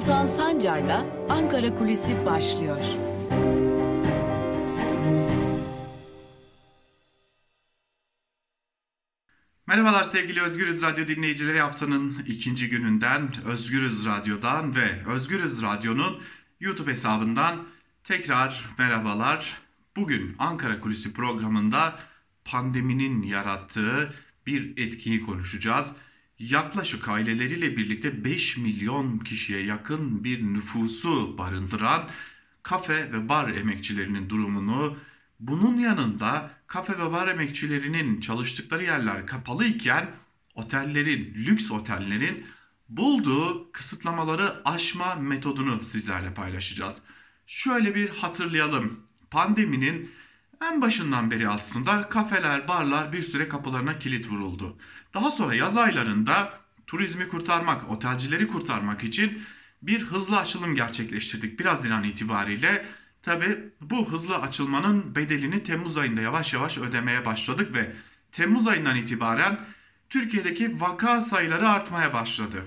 Altan Sancar'la Ankara Kulisi başlıyor. Merhabalar sevgili Özgürüz Radyo dinleyicileri haftanın ikinci gününden Özgürüz Radyo'dan ve Özgürüz Radyo'nun YouTube hesabından tekrar merhabalar. Bugün Ankara Kulisi programında pandeminin yarattığı bir etkiyi konuşacağız. Yaklaşık aileleriyle birlikte 5 milyon kişiye yakın bir nüfusu barındıran kafe ve bar emekçilerinin durumunu, bunun yanında kafe ve bar emekçilerinin çalıştıkları yerler kapalı iken otellerin, lüks otellerin bulduğu kısıtlamaları aşma metodunu sizlerle paylaşacağız. Şöyle bir hatırlayalım. Pandeminin en başından beri aslında kafeler, barlar bir süre kapılarına kilit vuruldu. Daha sonra yaz aylarında turizmi kurtarmak, otelcileri kurtarmak için bir hızlı açılım gerçekleştirdik. Biraz Haziran itibariyle tabi bu hızlı açılmanın bedelini Temmuz ayında yavaş yavaş ödemeye başladık ve Temmuz ayından itibaren Türkiye'deki vaka sayıları artmaya başladı.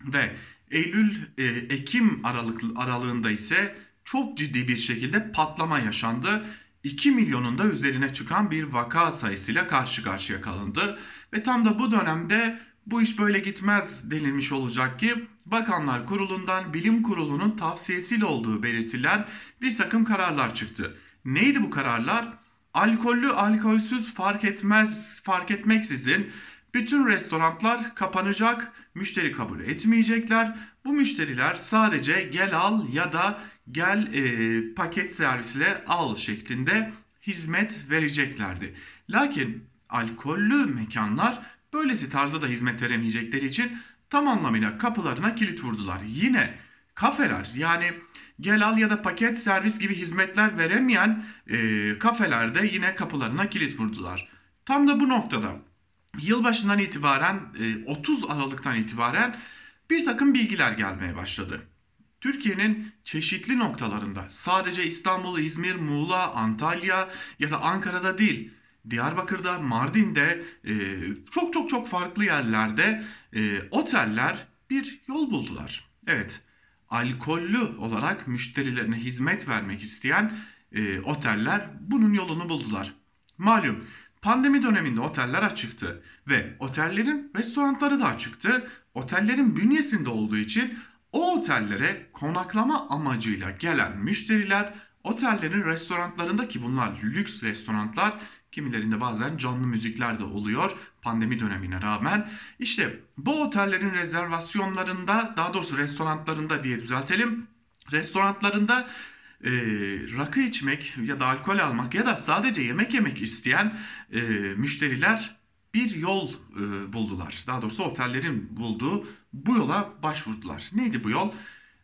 Ve Eylül, e, Ekim aralık, aralığında ise çok ciddi bir şekilde patlama yaşandı 2 milyonun da üzerine çıkan bir vaka sayısıyla karşı karşıya kalındı. Ve tam da bu dönemde bu iş böyle gitmez denilmiş olacak ki Bakanlar Kurulu'ndan bilim kurulunun tavsiyesiyle olduğu belirtilen bir takım kararlar çıktı. Neydi bu kararlar? Alkollü alkolsüz fark etmez fark etmeksizin bütün restoranlar kapanacak, müşteri kabul etmeyecekler. Bu müşteriler sadece gel al ya da gel e, paket servisle al şeklinde hizmet vereceklerdi. Lakin alkollü mekanlar böylesi tarzda da hizmet veremeyecekleri için tam anlamıyla kapılarına kilit vurdular. Yine kafeler yani gel al ya da paket servis gibi hizmetler veremeyen e, kafelerde yine kapılarına kilit vurdular. Tam da bu noktada yılbaşından itibaren e, 30 Aralık'tan itibaren bir takım bilgiler gelmeye başladı. Türkiye'nin çeşitli noktalarında sadece İstanbul, İzmir, Muğla, Antalya ya da Ankara'da değil Diyarbakır'da, Mardin'de e, çok çok çok farklı yerlerde e, oteller bir yol buldular. Evet alkollü olarak müşterilerine hizmet vermek isteyen e, oteller bunun yolunu buldular. Malum pandemi döneminde oteller açıktı ve otellerin restoranları da açıktı. Otellerin bünyesinde olduğu için o otellere konaklama amacıyla gelen müşteriler otellerin restoranlarında ki bunlar lüks restoranlar kimilerinde bazen canlı müzikler de oluyor pandemi dönemine rağmen. İşte bu otellerin rezervasyonlarında daha doğrusu restoranlarında diye düzeltelim. Restoranlarında e, rakı içmek ya da alkol almak ya da sadece yemek yemek isteyen e, müşteriler bir yol e, buldular. Daha doğrusu otellerin bulduğu bu yola başvurdular. Neydi bu yol?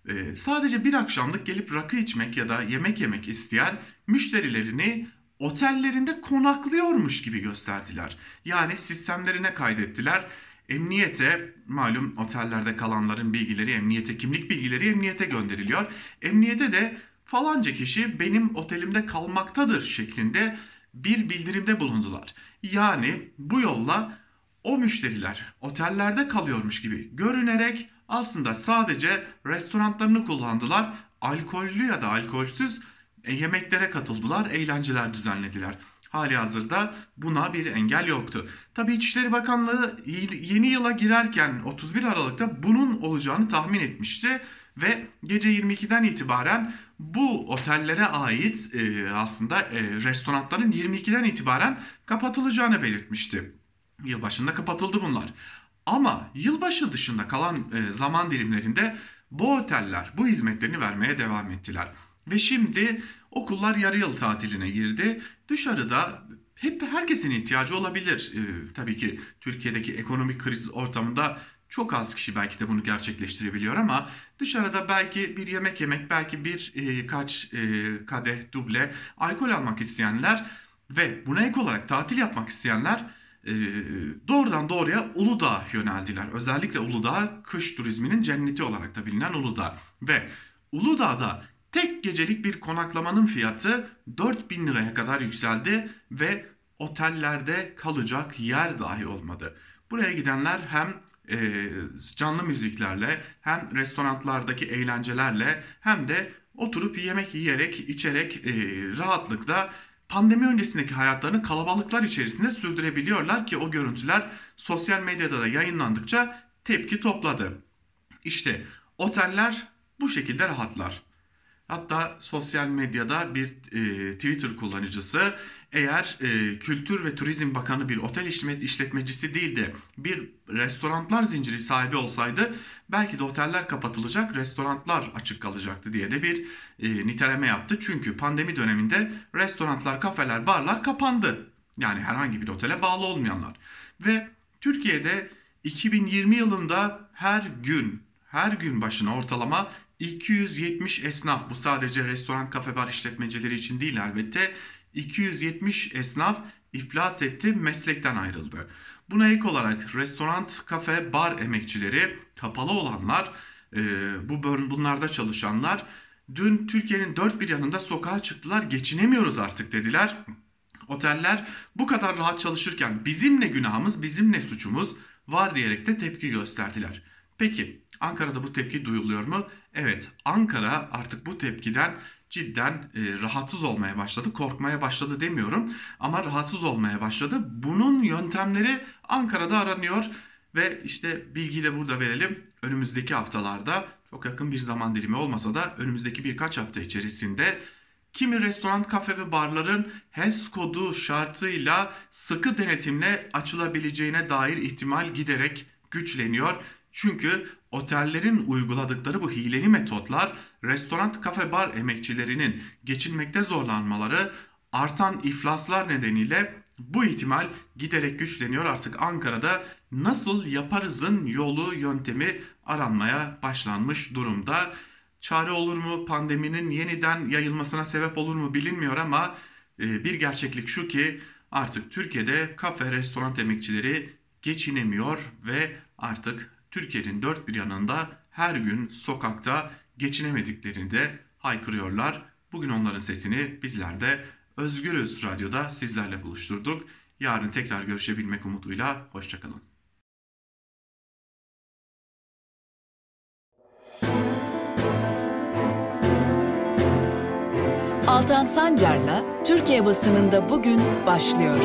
E, sadece bir akşamlık gelip rakı içmek ya da yemek yemek isteyen müşterilerini otellerinde konaklıyormuş gibi gösterdiler. Yani sistemlerine kaydettiler. Emniyete malum otellerde kalanların bilgileri emniyete kimlik bilgileri emniyete gönderiliyor. Emniyete de falanca kişi benim otelimde kalmaktadır şeklinde bir bildirimde bulundular. Yani bu yolla o müşteriler otellerde kalıyormuş gibi görünerek aslında sadece restoranlarını kullandılar. Alkollü ya da alkolsüz e, yemeklere katıldılar, eğlenceler düzenlediler. Hali hazırda buna bir engel yoktu. Tabi İçişleri Bakanlığı yeni yıla girerken 31 Aralık'ta bunun olacağını tahmin etmişti ve gece 22'den itibaren bu otellere ait e, aslında e, restoranların 22'den itibaren kapatılacağını belirtmişti. Yılbaşında kapatıldı bunlar. Ama yılbaşı dışında kalan e, zaman dilimlerinde bu oteller bu hizmetlerini vermeye devam ettiler. Ve şimdi okullar yarı yıl tatiline girdi. Dışarıda hep herkesin ihtiyacı olabilir. Ee, tabii ki Türkiye'deki ekonomik kriz ortamında çok az kişi belki de bunu gerçekleştirebiliyor ama dışarıda belki bir yemek yemek, belki bir e, kaç e, kadeh, duble alkol almak isteyenler ve buna ek olarak tatil yapmak isteyenler doğrudan doğruya Uludağ yöneldiler. Özellikle Uludağ kış turizminin cenneti olarak da bilinen Uludağ ve Uludağ'da tek gecelik bir konaklamanın fiyatı 4000 liraya kadar yükseldi ve otellerde kalacak yer dahi olmadı. Buraya gidenler hem e, canlı müziklerle hem restoranlardaki eğlencelerle hem de oturup yemek yiyerek içerek e, rahatlıkla pandemi öncesindeki hayatlarını kalabalıklar içerisinde sürdürebiliyorlar ki o görüntüler sosyal medyada da yayınlandıkça tepki topladı. İşte oteller bu şekilde rahatlar. Hatta sosyal medyada bir e, Twitter kullanıcısı eğer e, Kültür ve Turizm Bakanı bir otel işletmecisi değil de bir restoranlar zinciri sahibi olsaydı belki de oteller kapatılacak, restoranlar açık kalacaktı diye de bir e, niteleme yaptı. Çünkü pandemi döneminde restoranlar, kafeler, barlar kapandı. Yani herhangi bir otele bağlı olmayanlar. Ve Türkiye'de 2020 yılında her gün her gün başına ortalama 270 esnaf bu sadece restoran kafe bar işletmecileri için değil elbette 270 esnaf iflas etti meslekten ayrıldı. Buna ek olarak restoran, kafe, bar emekçileri kapalı olanlar e, bu bunlarda çalışanlar dün Türkiye'nin dört bir yanında sokağa çıktılar geçinemiyoruz artık dediler. Oteller bu kadar rahat çalışırken bizim ne günahımız bizim ne suçumuz var diyerek de tepki gösterdiler. Peki Ankara'da bu tepki duyuluyor mu? Evet Ankara artık bu tepkiden cidden e, rahatsız olmaya başladı. Korkmaya başladı demiyorum ama rahatsız olmaya başladı. Bunun yöntemleri Ankara'da aranıyor ve işte bilgiyi de burada verelim. Önümüzdeki haftalarda çok yakın bir zaman dilimi olmasa da önümüzdeki birkaç hafta içerisinde kimi restoran, kafe ve barların HES kodu şartıyla sıkı denetimle açılabileceğine dair ihtimal giderek güçleniyor. Çünkü otellerin uyguladıkları bu hileli metotlar restoran, kafe, bar emekçilerinin geçinmekte zorlanmaları, artan iflaslar nedeniyle bu ihtimal giderek güçleniyor. Artık Ankara'da nasıl yaparızın yolu, yöntemi aranmaya başlanmış durumda. Çare olur mu? Pandeminin yeniden yayılmasına sebep olur mu bilinmiyor ama e, bir gerçeklik şu ki artık Türkiye'de kafe, restoran emekçileri geçinemiyor ve artık Türkiye'nin dört bir yanında her gün sokakta geçinemediklerini de haykırıyorlar. Bugün onların sesini bizler de Özgürüz Radyo'da sizlerle buluşturduk. Yarın tekrar görüşebilmek umuduyla hoşçakalın. Altan Sancar'la Türkiye basınında bugün başlıyor.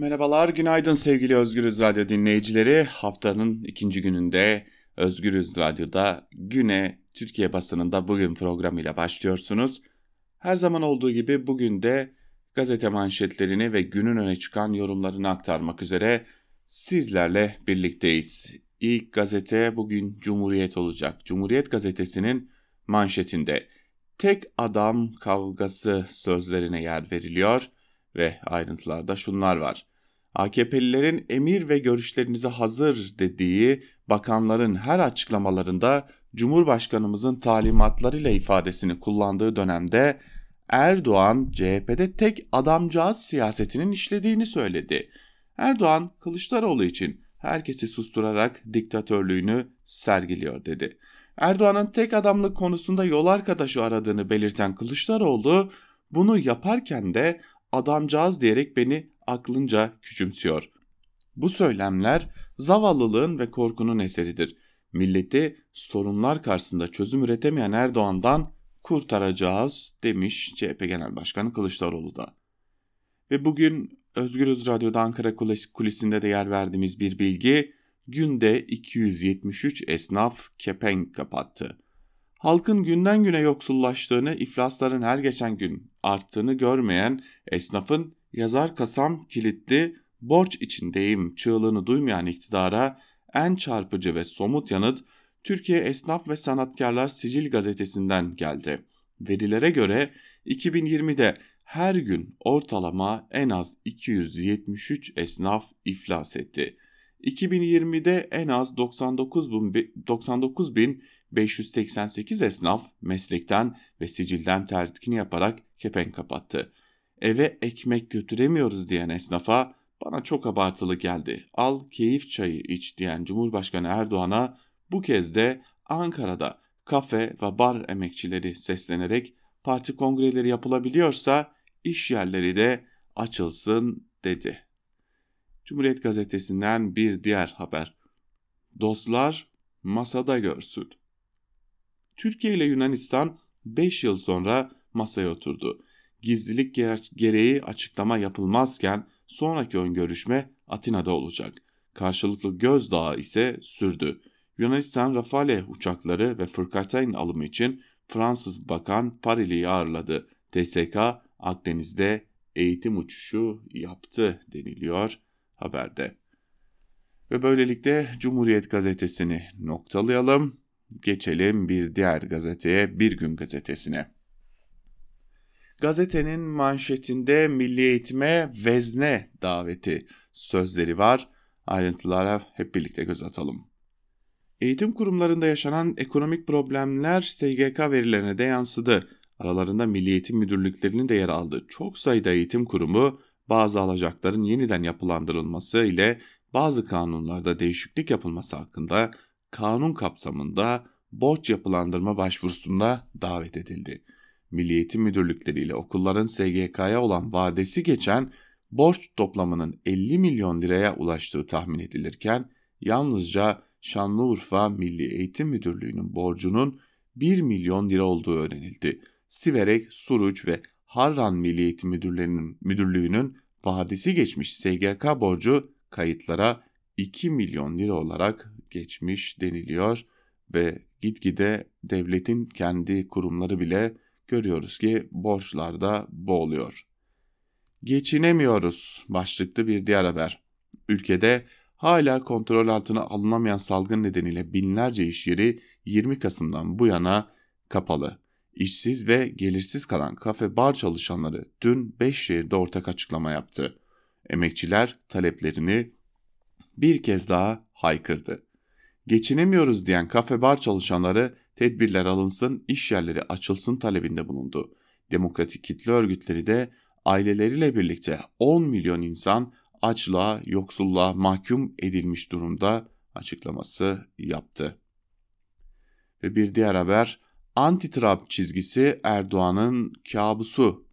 Merhabalar, günaydın sevgili Özgürüz Radyo dinleyicileri. Haftanın ikinci gününde Özgürüz Radyo'da güne Türkiye basınında bugün programıyla başlıyorsunuz. Her zaman olduğu gibi bugün de gazete manşetlerini ve günün öne çıkan yorumlarını aktarmak üzere sizlerle birlikteyiz. İlk gazete bugün Cumhuriyet olacak. Cumhuriyet gazetesinin manşetinde tek adam kavgası sözlerine yer veriliyor ve ayrıntılarda şunlar var. AKP'lilerin emir ve görüşlerinize hazır dediği bakanların her açıklamalarında Cumhurbaşkanımızın talimatlarıyla ifadesini kullandığı dönemde Erdoğan CHP'de tek adamcağız siyasetinin işlediğini söyledi. Erdoğan Kılıçdaroğlu için herkesi susturarak diktatörlüğünü sergiliyor dedi. Erdoğan'ın tek adamlık konusunda yol arkadaşı aradığını belirten Kılıçdaroğlu bunu yaparken de adamcağız diyerek beni aklınca küçümsüyor. Bu söylemler zavallılığın ve korkunun eseridir. Milleti sorunlar karşısında çözüm üretemeyen Erdoğan'dan kurtaracağız demiş CHP Genel Başkanı Kılıçdaroğlu da. Ve bugün Özgürüz Radyo'da Ankara kulisinde de yer verdiğimiz bir bilgi günde 273 esnaf kepenk kapattı. Halkın günden güne yoksullaştığını, iflasların her geçen gün arttığını görmeyen esnafın yazar kasam kilitli borç içindeyim çığlığını duymayan iktidara en çarpıcı ve somut yanıt Türkiye Esnaf ve Sanatkarlar Sicil gazetesinden geldi. Verilere göre 2020'de her gün ortalama en az 273 esnaf iflas etti. 2020'de en az 99 bin, 99 bin 588 esnaf meslekten ve sicilden terkini yaparak kepenk kapattı. Eve ekmek götüremiyoruz diyen esnafa bana çok abartılı geldi. Al keyif çayı iç diyen Cumhurbaşkanı Erdoğan'a bu kez de Ankara'da kafe ve bar emekçileri seslenerek parti kongreleri yapılabiliyorsa iş yerleri de açılsın dedi. Cumhuriyet Gazetesi'nden bir diğer haber. Dostlar masada görsün. Türkiye ile Yunanistan 5 yıl sonra masaya oturdu. Gizlilik gereği açıklama yapılmazken sonraki ön görüşme Atina'da olacak. Karşılıklı gözdağı ise sürdü. Yunanistan Rafale uçakları ve fırkateyn alımı için Fransız Bakan Parili'yi ağırladı. TSK Akdeniz'de eğitim uçuşu yaptı deniliyor haberde. Ve böylelikle Cumhuriyet gazetesini noktalayalım. Geçelim bir diğer gazeteye, Bir Gün gazetesine. Gazetenin manşetinde milli eğitime vezne daveti sözleri var. Ayrıntılara hep birlikte göz atalım. Eğitim kurumlarında yaşanan ekonomik problemler SGK verilerine de yansıdı. Aralarında Milli Eğitim Müdürlüklerinin de yer aldı. Çok sayıda eğitim kurumu bazı alacakların yeniden yapılandırılması ile bazı kanunlarda değişiklik yapılması hakkında kanun kapsamında borç yapılandırma başvurusunda davet edildi. Milli Eğitim Müdürlükleri ile okulların SGK'ya olan vadesi geçen borç toplamının 50 milyon liraya ulaştığı tahmin edilirken yalnızca Şanlıurfa Milli Eğitim Müdürlüğü'nün borcunun 1 milyon lira olduğu öğrenildi. Siverek, Suruç ve Harran Milli Eğitim Müdürlüğü'nün, Müdürlüğü'nün vadesi geçmiş SGK borcu kayıtlara 2 milyon lira olarak geçmiş deniliyor ve gitgide devletin kendi kurumları bile görüyoruz ki borçlarda boğuluyor. Geçinemiyoruz başlıklı bir diğer haber. Ülkede hala kontrol altına alınamayan salgın nedeniyle binlerce iş yeri 20 Kasım'dan bu yana kapalı. İşsiz ve gelirsiz kalan kafe bar çalışanları dün 5 şehirde ortak açıklama yaptı. Emekçiler taleplerini bir kez daha haykırdı. Geçinemiyoruz diyen kafe bar çalışanları tedbirler alınsın, iş yerleri açılsın talebinde bulundu. Demokratik kitle örgütleri de aileleriyle birlikte 10 milyon insan açlığa, yoksulluğa mahkum edilmiş durumda açıklaması yaptı. Ve bir diğer haber anti-Trump çizgisi Erdoğan'ın kabusu.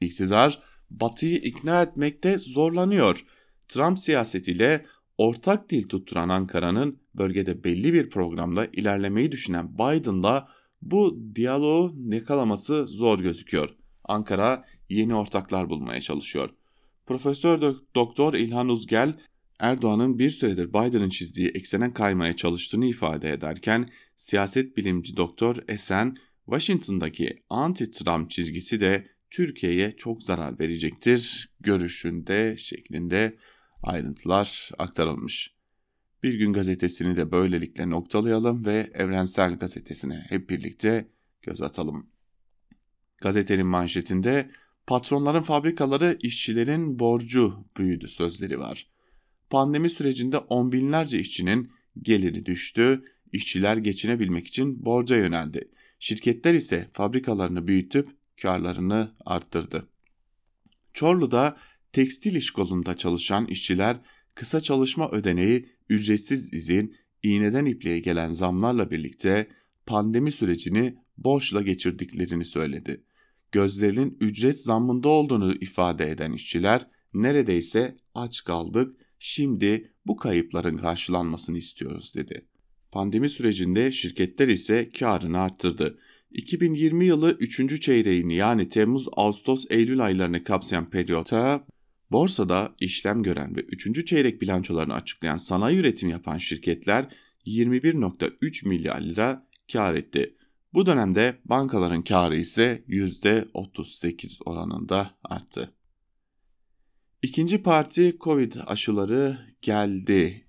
İktidar Batı'yı ikna etmekte zorlanıyor. Trump siyasetiyle ortak dil tutturan Ankara'nın bölgede belli bir programla ilerlemeyi düşünen Biden'la bu diyaloğu yakalaması zor gözüküyor. Ankara yeni ortaklar bulmaya çalışıyor. Profesör Doktor İlhan Uzgel Erdoğan'ın bir süredir Biden'ın çizdiği eksene kaymaya çalıştığını ifade ederken siyaset bilimci Doktor Esen Washington'daki anti-Trump çizgisi de Türkiye'ye çok zarar verecektir görüşünde şeklinde ayrıntılar aktarılmış. Bir gün gazetesini de böylelikle noktalayalım ve Evrensel Gazetesi'ne hep birlikte göz atalım. Gazetenin manşetinde patronların fabrikaları işçilerin borcu büyüdü sözleri var. Pandemi sürecinde on binlerce işçinin geliri düştü, işçiler geçinebilmek için borca yöneldi. Şirketler ise fabrikalarını büyütüp karlarını arttırdı. Çorlu'da tekstil iş kolunda çalışan işçiler kısa çalışma ödeneği, ücretsiz izin, iğneden ipliğe gelen zamlarla birlikte pandemi sürecini borçla geçirdiklerini söyledi. Gözlerinin ücret zammında olduğunu ifade eden işçiler neredeyse aç kaldık, şimdi bu kayıpların karşılanmasını istiyoruz dedi. Pandemi sürecinde şirketler ise karını arttırdı. 2020 yılı 3. çeyreğini yani Temmuz, Ağustos, Eylül aylarını kapsayan periyotta borsada işlem gören ve 3. çeyrek bilançolarını açıklayan sanayi üretim yapan şirketler 21.3 milyar lira kar etti. Bu dönemde bankaların karı ise %38 oranında arttı. İkinci parti Covid aşıları geldi.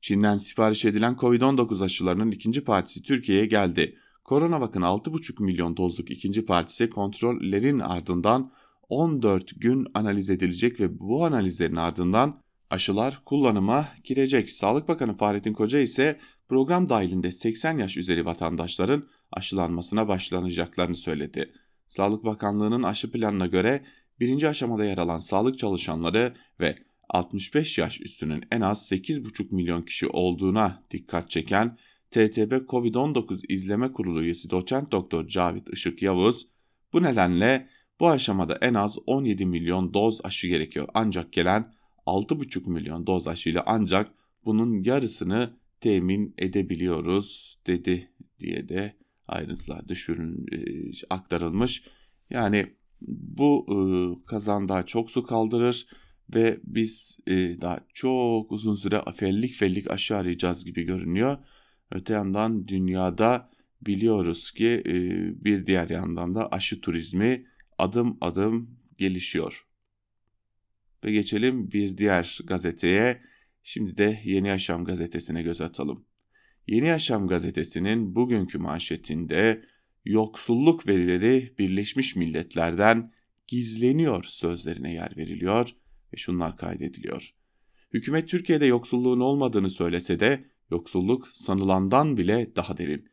Çin'den sipariş edilen Covid-19 aşılarının ikinci partisi Türkiye'ye geldi. CoronaVac'ın 6,5 milyon dozluk ikinci partisi kontrollerin ardından 14 gün analiz edilecek ve bu analizlerin ardından aşılar kullanıma girecek. Sağlık Bakanı Fahrettin Koca ise program dahilinde 80 yaş üzeri vatandaşların aşılanmasına başlanacaklarını söyledi. Sağlık Bakanlığı'nın aşı planına göre birinci aşamada yer alan sağlık çalışanları ve 65 yaş üstünün en az 8,5 milyon kişi olduğuna dikkat çeken TTB COVID-19 İzleme Kurulu üyesi doçent doktor Cavit Işık Yavuz, bu nedenle bu aşamada en az 17 milyon doz aşı gerekiyor ancak gelen 6,5 milyon doz aşıyla ancak bunun yarısını temin edebiliyoruz dedi diye de ayrıntılar düşürün e, aktarılmış. Yani bu e, kazan daha çok su kaldırır ve biz e, daha çok uzun süre fellik fellik aşı arayacağız gibi görünüyor. Öte yandan dünyada biliyoruz ki e, bir diğer yandan da aşı turizmi adım adım gelişiyor. Ve geçelim bir diğer gazeteye. Şimdi de Yeni Yaşam gazetesine göz atalım. Yeni Yaşam gazetesinin bugünkü manşetinde yoksulluk verileri Birleşmiş Milletler'den gizleniyor sözlerine yer veriliyor ve şunlar kaydediliyor. Hükümet Türkiye'de yoksulluğun olmadığını söylese de yoksulluk sanılandan bile daha derin.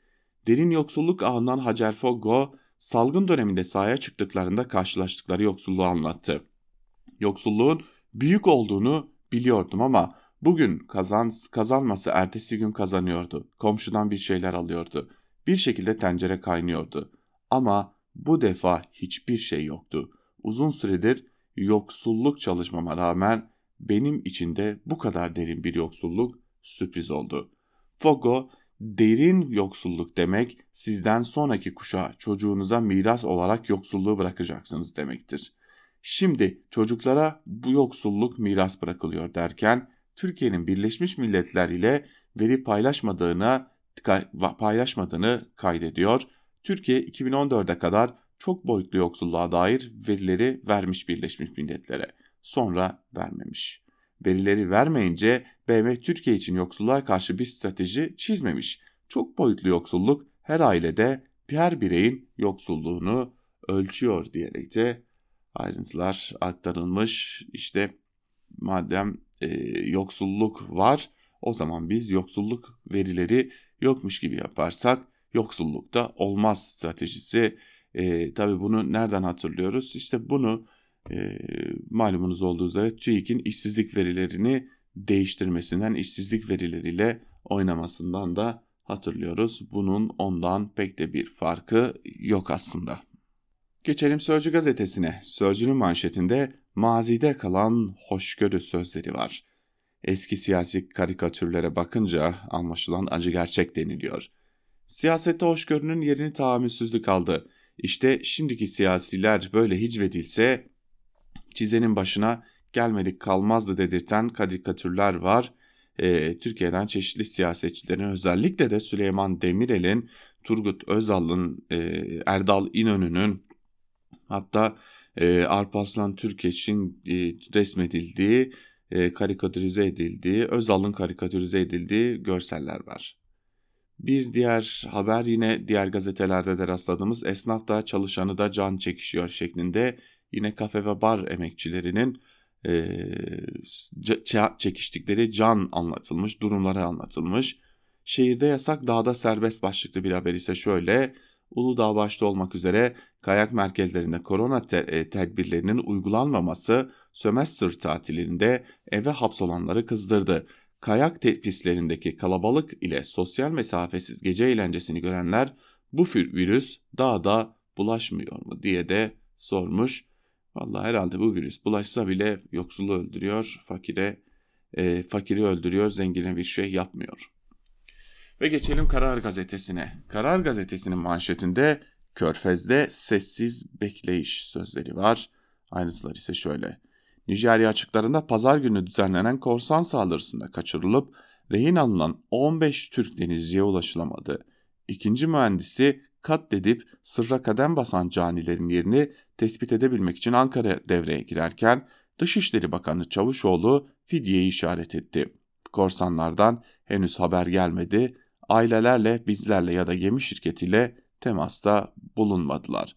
Derin yoksulluk ağından Hacer Foggo salgın döneminde sahaya çıktıklarında karşılaştıkları yoksulluğu anlattı. Yoksulluğun büyük olduğunu biliyordum ama bugün kazan, kazanması ertesi gün kazanıyordu. Komşudan bir şeyler alıyordu. Bir şekilde tencere kaynıyordu. Ama bu defa hiçbir şey yoktu. Uzun süredir yoksulluk çalışmama rağmen benim içinde bu kadar derin bir yoksulluk sürpriz oldu. Fogo, derin yoksulluk demek sizden sonraki kuşağa çocuğunuza miras olarak yoksulluğu bırakacaksınız demektir. Şimdi çocuklara bu yoksulluk miras bırakılıyor derken Türkiye'nin Birleşmiş Milletler ile veri paylaşmadığını paylaşmadığını kaydediyor. Türkiye 2014'e kadar çok boyutlu yoksulluğa dair verileri vermiş Birleşmiş Milletler'e. Sonra vermemiş. Verileri vermeyince BM Türkiye için yoksulluğa karşı bir strateji çizmemiş. Çok boyutlu yoksulluk her ailede her bireyin yoksulluğunu ölçüyor diyerek de ayrıntılar aktarılmış. İşte madem e, yoksulluk var o zaman biz yoksulluk verileri yokmuş gibi yaparsak yoksullukta olmaz stratejisi. E, tabii bunu nereden hatırlıyoruz? İşte bunu e, malumunuz olduğu üzere TÜİK'in işsizlik verilerini değiştirmesinden, işsizlik verileriyle oynamasından da hatırlıyoruz. Bunun ondan pek de bir farkı yok aslında. Geçelim Sözcü gazetesine. Sözcünün manşetinde mazide kalan hoşgörü sözleri var. Eski siyasi karikatürlere bakınca anlaşılan acı gerçek deniliyor. Siyasette hoşgörünün yerini tahammülsüzlük aldı. İşte şimdiki siyasiler böyle hicvedilse çizenin başına gelmedik kalmazdı dedirten karikatürler var. E, Türkiye'den çeşitli siyasetçilerin özellikle de Süleyman Demirel'in, Turgut Özal'ın, e, Erdal İnönü'nün hatta e, Arpaslan Türkeş'in e, resmedildiği, e, karikatürize edildiği, Özal'ın karikatürize edildiği görseller var. Bir diğer haber yine diğer gazetelerde de rastladığımız esnaf da çalışanı da can çekişiyor şeklinde yine kafe ve bar emekçilerinin e, çekiştikleri can anlatılmış, durumları anlatılmış. Şehirde yasak dağda serbest başlıklı bir haber ise şöyle. Uludağ başta olmak üzere kayak merkezlerinde korona te- e, tedbirlerinin uygulanmaması sömestr tatilinde eve hapsolanları kızdırdı. Kayak pistlerindeki kalabalık ile sosyal mesafesiz gece eğlencesini görenler bu virüs dağda bulaşmıyor mu diye de sormuş. Vallahi herhalde bu virüs bulaşsa bile yoksulu öldürüyor, fakire e, fakiri öldürüyor, zengine bir şey yapmıyor. Ve geçelim Karar Gazetesi'ne. Karar Gazetesi'nin manşetinde Körfez'de sessiz bekleyiş sözleri var. Ayrıntılar ise şöyle. Nijerya açıklarında pazar günü düzenlenen korsan saldırısında kaçırılıp rehin alınan 15 Türk denizciye ulaşılamadı. İkinci mühendisi katledip sırra kadem basan canilerin yerini tespit edebilmek için Ankara devreye girerken Dışişleri Bakanı Çavuşoğlu fidyeyi işaret etti. Korsanlardan henüz haber gelmedi, ailelerle bizlerle ya da gemi şirketiyle temasta bulunmadılar.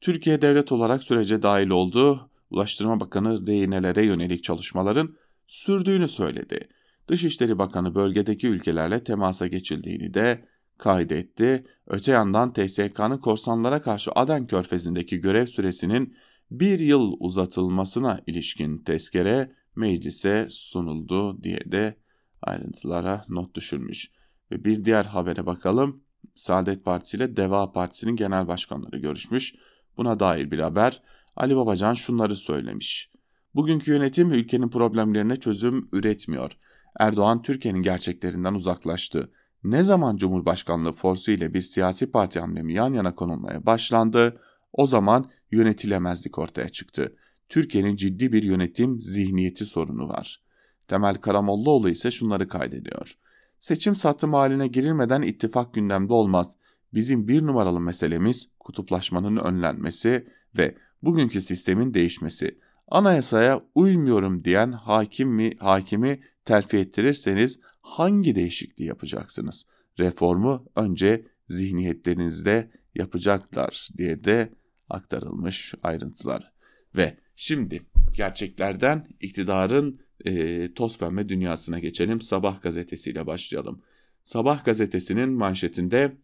Türkiye devlet olarak sürece dahil oldu, Ulaştırma Bakanı rehinelere yönelik çalışmaların sürdüğünü söyledi. Dışişleri Bakanı bölgedeki ülkelerle temasa geçildiğini de kaydetti. Öte yandan TSK'nın korsanlara karşı Aden Körfezi'ndeki görev süresinin bir yıl uzatılmasına ilişkin tezkere meclise sunuldu diye de ayrıntılara not düşürmüş. Ve bir diğer habere bakalım. Saadet Partisi ile Deva Partisi'nin genel başkanları görüşmüş. Buna dair bir haber. Ali Babacan şunları söylemiş. Bugünkü yönetim ülkenin problemlerine çözüm üretmiyor. Erdoğan Türkiye'nin gerçeklerinden uzaklaştı. Ne zaman Cumhurbaşkanlığı forsu ile bir siyasi parti hamlemi yan yana konulmaya başlandı, o zaman yönetilemezlik ortaya çıktı. Türkiye'nin ciddi bir yönetim zihniyeti sorunu var. Temel Karamollaoğlu ise şunları kaydediyor. Seçim sattım haline girilmeden ittifak gündemde olmaz. Bizim bir numaralı meselemiz kutuplaşmanın önlenmesi ve bugünkü sistemin değişmesi. Anayasaya uymuyorum diyen hakim mi, hakimi terfi ettirirseniz hangi değişikliği yapacaksınız? Reformu önce zihniyetlerinizde yapacaklar diye de aktarılmış ayrıntılar. Ve şimdi gerçeklerden iktidarın e, toz pembe dünyasına geçelim. Sabah gazetesiyle başlayalım. Sabah gazetesinin manşetinde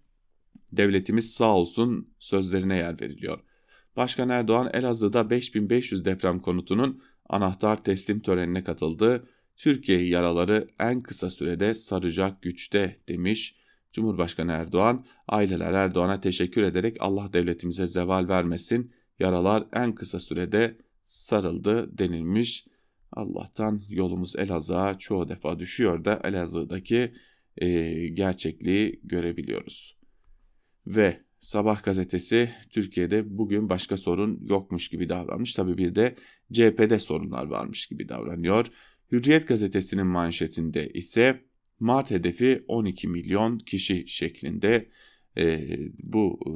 devletimiz sağ olsun sözlerine yer veriliyor. Başkan Erdoğan Elazığ'da 5500 deprem konutunun anahtar teslim törenine katıldı. Türkiye yaraları en kısa sürede saracak güçte demiş. Cumhurbaşkanı Erdoğan aileler Erdoğan'a teşekkür ederek Allah devletimize zeval vermesin yaralar en kısa sürede sarıldı denilmiş. Allah'tan yolumuz Elazığ'a çoğu defa düşüyor da Elazığ'daki e, gerçekliği görebiliyoruz. Ve Sabah gazetesi Türkiye'de bugün başka sorun yokmuş gibi davranmış. Tabi bir de CHP'de sorunlar varmış gibi davranıyor. Hürriyet gazetesinin manşetinde ise Mart hedefi 12 milyon kişi şeklinde e, bu e,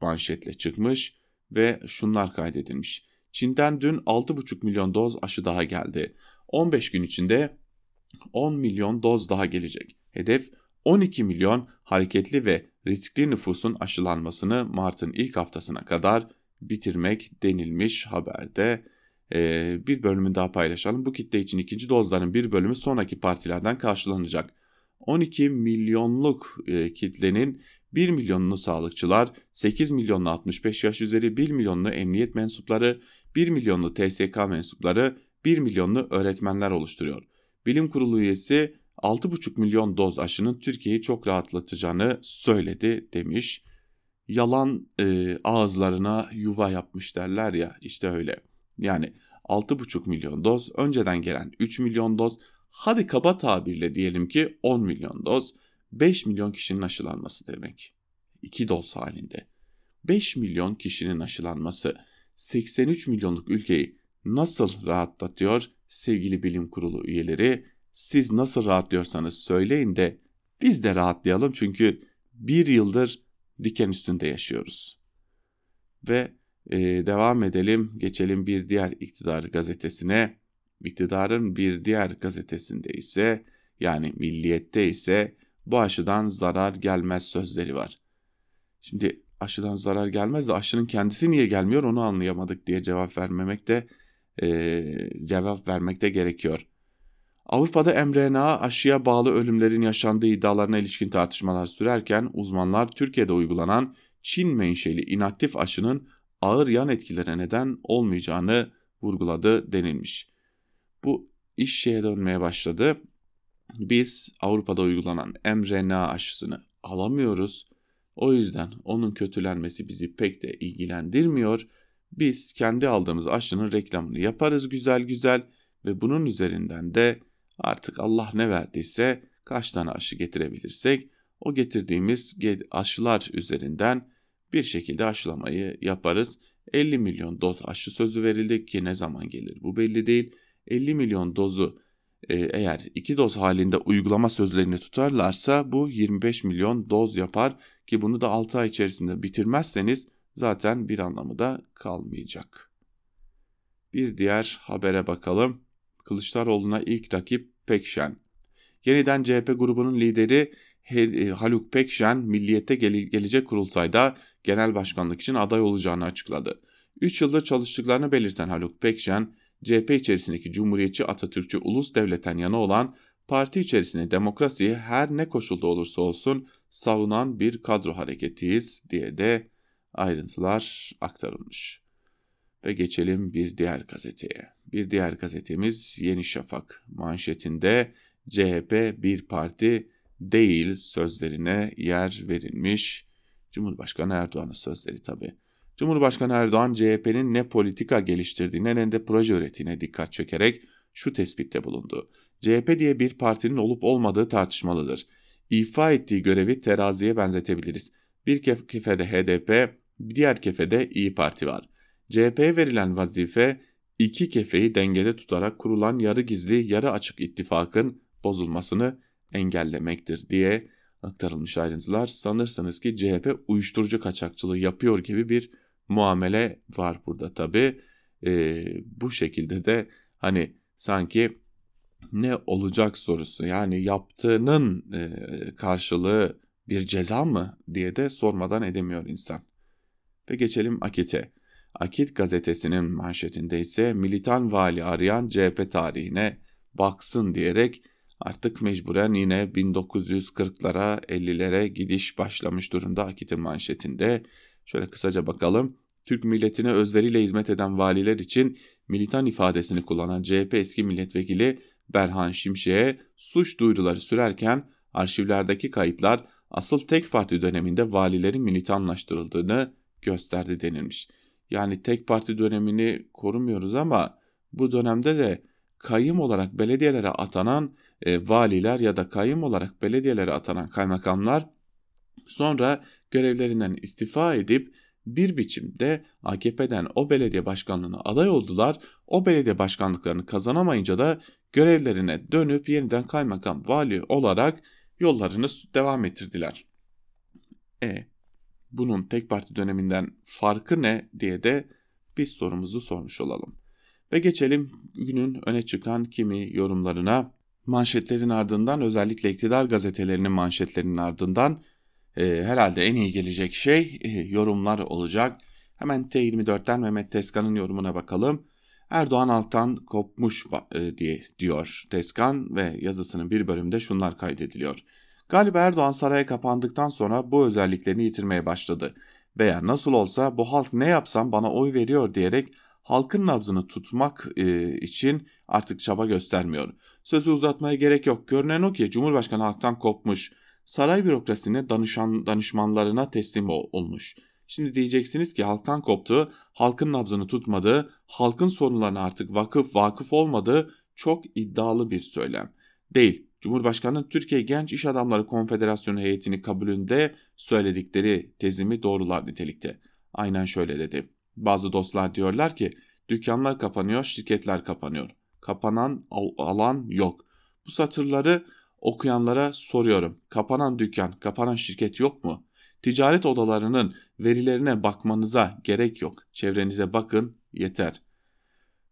manşetle çıkmış ve şunlar kaydedilmiş. Çin'den dün 6,5 milyon doz aşı daha geldi. 15 gün içinde 10 milyon doz daha gelecek. Hedef 12 milyon hareketli ve riskli nüfusun aşılanmasını Mart'ın ilk haftasına kadar bitirmek denilmiş haberde. Bir bölümünü daha paylaşalım. Bu kitle için ikinci dozların bir bölümü sonraki partilerden karşılanacak. 12 milyonluk kitlenin 1 milyonunu sağlıkçılar, 8 milyonlu 65 yaş üzeri, 1 milyonlu emniyet mensupları, 1 milyonlu TSK mensupları, 1 milyonlu öğretmenler oluşturuyor. Bilim Kurulu üyesi 6,5 milyon doz aşının Türkiye'yi çok rahatlatacağını söyledi demiş. Yalan e, ağızlarına yuva yapmış derler ya işte öyle. Yani 6,5 milyon doz önceden gelen 3 milyon doz hadi kaba tabirle diyelim ki 10 milyon doz 5 milyon kişinin aşılanması demek. 2 doz halinde. 5 milyon kişinin aşılanması 83 milyonluk ülkeyi nasıl rahatlatıyor sevgili bilim kurulu üyeleri? Siz nasıl rahatlıyorsanız söyleyin de biz de rahatlayalım çünkü bir yıldır diken üstünde yaşıyoruz. Ve e, devam edelim geçelim bir diğer iktidar gazetesine. İktidarın bir diğer gazetesinde ise yani milliyette ise bu aşıdan zarar gelmez sözleri var. Şimdi aşıdan zarar gelmez de aşının kendisi niye gelmiyor onu anlayamadık diye cevap vermemek de e, cevap vermek de gerekiyor. Avrupa'da mRNA aşıya bağlı ölümlerin yaşandığı iddialarına ilişkin tartışmalar sürerken uzmanlar Türkiye'de uygulanan Çin menşeli inaktif aşının ağır yan etkilere neden olmayacağını vurguladı denilmiş. Bu iş şeye dönmeye başladı. Biz Avrupa'da uygulanan mRNA aşısını alamıyoruz. O yüzden onun kötülenmesi bizi pek de ilgilendirmiyor. Biz kendi aldığımız aşının reklamını yaparız güzel güzel ve bunun üzerinden de artık Allah ne verdiyse kaç tane aşı getirebilirsek o getirdiğimiz aşılar üzerinden bir şekilde aşılamayı yaparız. 50 milyon doz aşı sözü verildi ki ne zaman gelir bu belli değil. 50 milyon dozu e, eğer iki doz halinde uygulama sözlerini tutarlarsa bu 25 milyon doz yapar ki bunu da 6 ay içerisinde bitirmezseniz zaten bir anlamı da kalmayacak. Bir diğer habere bakalım. Kılıçdaroğlu'na ilk rakip Pekşen. Yeniden CHP grubunun lideri e, Haluk Pekşen Milliyet'te gelecek kurulsayda genel başkanlık için aday olacağını açıkladı. 3 yıldır çalıştıklarını belirten Haluk Pekşen, CHP içerisindeki Cumhuriyetçi Atatürkçü ulus devletten yana olan parti içerisinde demokrasiyi her ne koşulda olursa olsun savunan bir kadro hareketiyiz diye de ayrıntılar aktarılmış. Ve geçelim bir diğer gazeteye. Bir diğer gazetemiz Yeni Şafak manşetinde CHP bir parti değil sözlerine yer verilmiş. Cumhurbaşkanı Erdoğan'ın sözleri tabi. Cumhurbaşkanı Erdoğan CHP'nin ne politika geliştirdiğine ne de proje ürettiğine dikkat çekerek şu tespitte bulundu. CHP diye bir partinin olup olmadığı tartışmalıdır. İfa ettiği görevi teraziye benzetebiliriz. Bir kefede HDP, diğer kefede İyi Parti var. CHP'ye verilen vazife iki kefeyi dengede tutarak kurulan yarı gizli yarı açık ittifakın bozulmasını engellemektir diye aktarılmış ayrıntılar. Sanırsanız ki CHP uyuşturucu kaçakçılığı yapıyor gibi bir muamele var burada tabi. Ee, bu şekilde de hani sanki ne olacak sorusu yani yaptığının e, karşılığı bir ceza mı diye de sormadan edemiyor insan. Ve geçelim Akit'e. Akit gazetesinin manşetinde ise militan vali arayan CHP tarihine baksın diyerek artık mecburen yine 1940'lara 50'lere gidiş başlamış durumda Akit'in manşetinde. Şöyle kısaca bakalım. Türk milletine özveriyle hizmet eden valiler için militan ifadesini kullanan CHP eski milletvekili Berhan Şimşek'e suç duyuruları sürerken arşivlerdeki kayıtlar asıl tek parti döneminde valilerin militanlaştırıldığını gösterdi denilmiş. Yani tek parti dönemini korumuyoruz ama bu dönemde de kayım olarak belediyelere atanan e, valiler ya da kayım olarak belediyelere atanan kaymakamlar sonra görevlerinden istifa edip bir biçimde AKP'den o belediye başkanlığına aday oldular. O belediye başkanlıklarını kazanamayınca da görevlerine dönüp yeniden kaymakam vali olarak yollarını devam ettirdiler. E bunun tek parti döneminden farkı ne diye de biz sorumuzu sormuş olalım. Ve geçelim günün öne çıkan kimi yorumlarına. Manşetlerin ardından özellikle iktidar gazetelerinin manşetlerinin ardından e, herhalde en iyi gelecek şey e, yorumlar olacak. Hemen T24'ten Mehmet Teskan'ın yorumuna bakalım. Erdoğan alttan kopmuş e, diye diyor Teskan ve yazısının bir bölümünde şunlar kaydediliyor. Galiba Erdoğan saraya kapandıktan sonra bu özelliklerini yitirmeye başladı. Veya nasıl olsa bu halk ne yapsam bana oy veriyor diyerek halkın nabzını tutmak e, için artık çaba göstermiyor. Sözü uzatmaya gerek yok. Görünen o ki Cumhurbaşkanı halktan kopmuş. Saray bürokrasisine danışan danışmanlarına teslim olmuş. Şimdi diyeceksiniz ki halktan koptu, halkın nabzını tutmadı, halkın sorunlarına artık vakıf vakıf olmadı çok iddialı bir söylem. Değil. Cumhurbaşkanının Türkiye Genç İş Adamları Konfederasyonu heyetini kabulünde söyledikleri tezimi doğrular nitelikte. Aynen şöyle dedi. Bazı dostlar diyorlar ki dükkanlar kapanıyor, şirketler kapanıyor. Kapanan alan yok. Bu satırları okuyanlara soruyorum. Kapanan dükkan, kapanan şirket yok mu? Ticaret odalarının verilerine bakmanıza gerek yok. Çevrenize bakın yeter.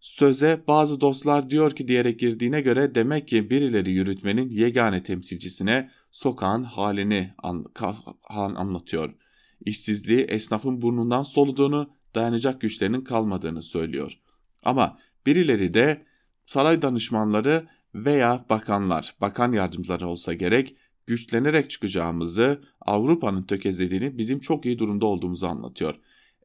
Söze bazı dostlar diyor ki diyerek girdiğine göre demek ki birileri yürütmenin yegane temsilcisine sokağın halini an, anlatıyor. İşsizliği esnafın burnundan soluduğunu, dayanacak güçlerinin kalmadığını söylüyor. Ama birileri de saray danışmanları veya bakanlar, bakan yardımcıları olsa gerek güçlenerek çıkacağımızı, Avrupa'nın tökezlediğini, bizim çok iyi durumda olduğumuzu anlatıyor.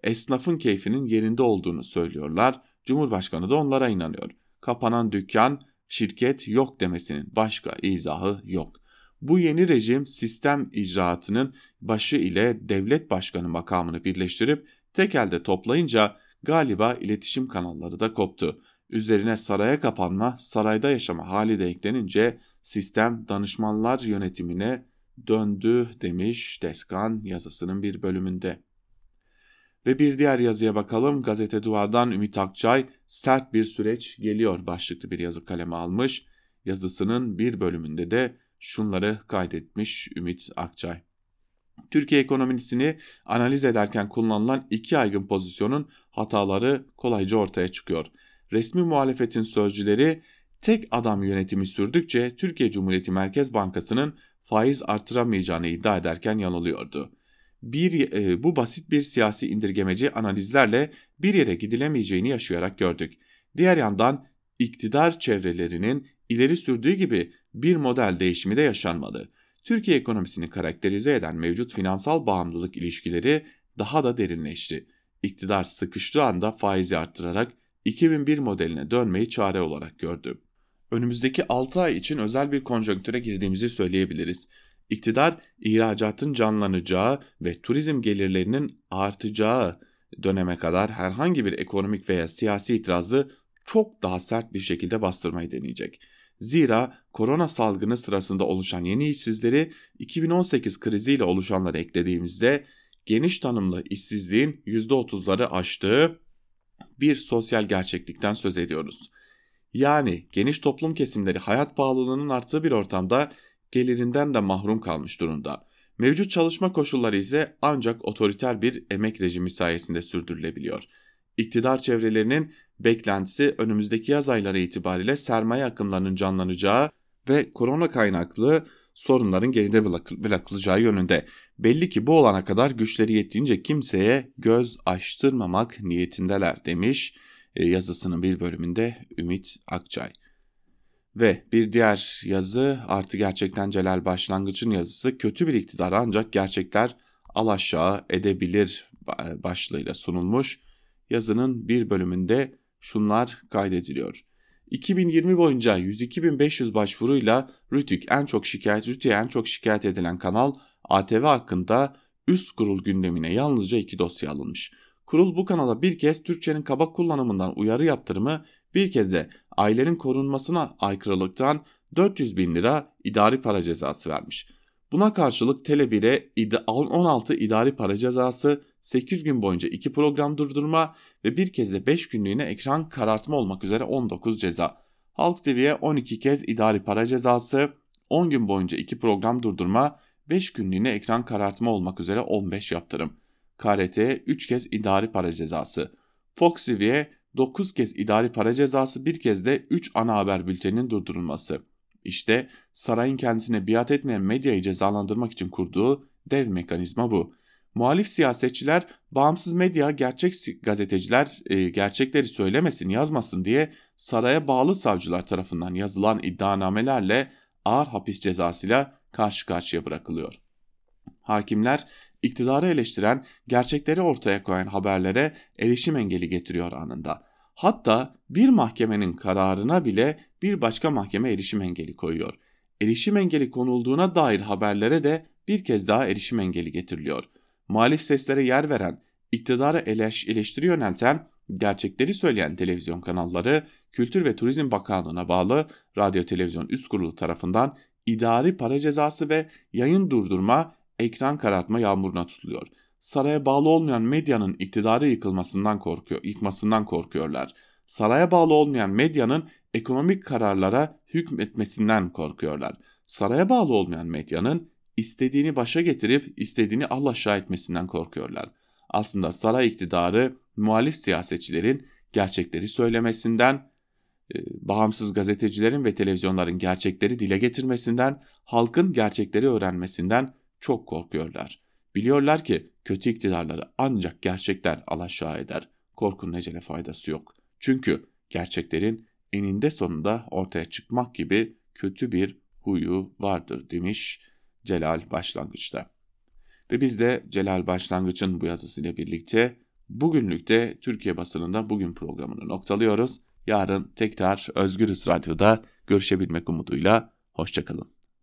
Esnafın keyfinin yerinde olduğunu söylüyorlar. Cumhurbaşkanı da onlara inanıyor. Kapanan dükkan, şirket yok demesinin başka izahı yok. Bu yeni rejim sistem icraatının başı ile devlet başkanı makamını birleştirip tek elde toplayınca galiba iletişim kanalları da koptu. Üzerine saraya kapanma, sarayda yaşama hali de eklenince sistem danışmanlar yönetimine döndü demiş Deskan yazısının bir bölümünde. Ve bir diğer yazıya bakalım. Gazete Duvar'dan Ümit Akçay sert bir süreç geliyor başlıklı bir yazı kaleme almış. Yazısının bir bölümünde de şunları kaydetmiş Ümit Akçay. Türkiye ekonomisini analiz ederken kullanılan iki aygın pozisyonun hataları kolayca ortaya çıkıyor. Resmi muhalefetin sözcüleri tek adam yönetimi sürdükçe Türkiye Cumhuriyeti Merkez Bankası'nın faiz artıramayacağını iddia ederken yanılıyordu. Bir, e, bu basit bir siyasi indirgemeci analizlerle bir yere gidilemeyeceğini yaşayarak gördük. Diğer yandan iktidar çevrelerinin ileri sürdüğü gibi bir model değişimi de yaşanmadı. Türkiye ekonomisini karakterize eden mevcut finansal bağımlılık ilişkileri daha da derinleşti. İktidar sıkıştığı anda faizi arttırarak 2001 modeline dönmeyi çare olarak gördü. Önümüzdeki 6 ay için özel bir konjonktüre girdiğimizi söyleyebiliriz. İktidar ihracatın canlanacağı ve turizm gelirlerinin artacağı döneme kadar herhangi bir ekonomik veya siyasi itirazı çok daha sert bir şekilde bastırmayı deneyecek. Zira korona salgını sırasında oluşan yeni işsizleri 2018 kriziyle oluşanları eklediğimizde geniş tanımlı işsizliğin %30'ları aştığı bir sosyal gerçeklikten söz ediyoruz. Yani geniş toplum kesimleri hayat pahalılığının arttığı bir ortamda gelirinden de mahrum kalmış durumda. Mevcut çalışma koşulları ise ancak otoriter bir emek rejimi sayesinde sürdürülebiliyor. İktidar çevrelerinin beklentisi önümüzdeki yaz ayları itibariyle sermaye akımlarının canlanacağı ve korona kaynaklı sorunların geride bırakılacağı yönünde. Belli ki bu olana kadar güçleri yettiğince kimseye göz açtırmamak niyetindeler demiş e, yazısının bir bölümünde Ümit Akçay. Ve bir diğer yazı artı gerçekten Celal Başlangıç'ın yazısı kötü bir iktidar ancak gerçekler alaşağı edebilir başlığıyla sunulmuş. Yazının bir bölümünde şunlar kaydediliyor. 2020 boyunca 102.500 başvuruyla Rütük en çok şikayet Rütük'e en çok şikayet edilen kanal ATV hakkında üst kurul gündemine yalnızca iki dosya alınmış. Kurul bu kanala bir kez Türkçenin kaba kullanımından uyarı yaptırımı bir kez de ailenin korunmasına aykırılıktan 400 bin lira idari para cezası vermiş. Buna karşılık Tele1'e 16 idari para cezası, 8 gün boyunca 2 program durdurma ve bir kez de 5 günlüğüne ekran karartma olmak üzere 19 ceza. Halk TV'ye 12 kez idari para cezası, 10 gün boyunca 2 program durdurma, 5 günlüğüne ekran karartma olmak üzere 15 yaptırım. KRT'ye 3 kez idari para cezası. Fox TV'ye 9 kez idari para cezası bir kez de 3 ana haber bülteninin durdurulması. İşte sarayın kendisine biat etmeyen medyayı cezalandırmak için kurduğu dev mekanizma bu. Muhalif siyasetçiler, bağımsız medya, gerçek gazeteciler e, gerçekleri söylemesin, yazmasın diye saraya bağlı savcılar tarafından yazılan iddianamelerle ağır hapis cezasıyla karşı karşıya bırakılıyor. Hakimler iktidarı eleştiren, gerçekleri ortaya koyan haberlere erişim engeli getiriyor anında. Hatta bir mahkemenin kararına bile bir başka mahkeme erişim engeli koyuyor. Erişim engeli konulduğuna dair haberlere de bir kez daha erişim engeli getiriliyor. Muhalif seslere yer veren, iktidara eleş, eleştiri yönelten, gerçekleri söyleyen televizyon kanalları Kültür ve Turizm Bakanlığı'na bağlı Radyo Televizyon Üst Kurulu tarafından idari para cezası ve yayın durdurma, ekran karartma yağmuruna tutuluyor. Saraya bağlı olmayan medyanın iktidarı yıkılmasından korkuyor, yıkmasından korkuyorlar. Saraya bağlı olmayan medyanın ekonomik kararlara hükmetmesinden korkuyorlar. Saraya bağlı olmayan medyanın istediğini başa getirip istediğini Allah aşağı etmesinden korkuyorlar. Aslında saray iktidarı muhalif siyasetçilerin gerçekleri söylemesinden, e, bağımsız gazetecilerin ve televizyonların gerçekleri dile getirmesinden, halkın gerçekleri öğrenmesinden çok korkuyorlar. Biliyorlar ki kötü iktidarları ancak gerçekler alaşağı eder. Korkunun ecele faydası yok. Çünkü gerçeklerin eninde sonunda ortaya çıkmak gibi kötü bir huyu vardır demiş Celal Başlangıç'ta. Ve biz de Celal Başlangıç'ın bu yazısıyla birlikte bugünlükte Türkiye basınında bugün programını noktalıyoruz. Yarın tekrar Özgürüz Radyo'da görüşebilmek umuduyla hoşçakalın.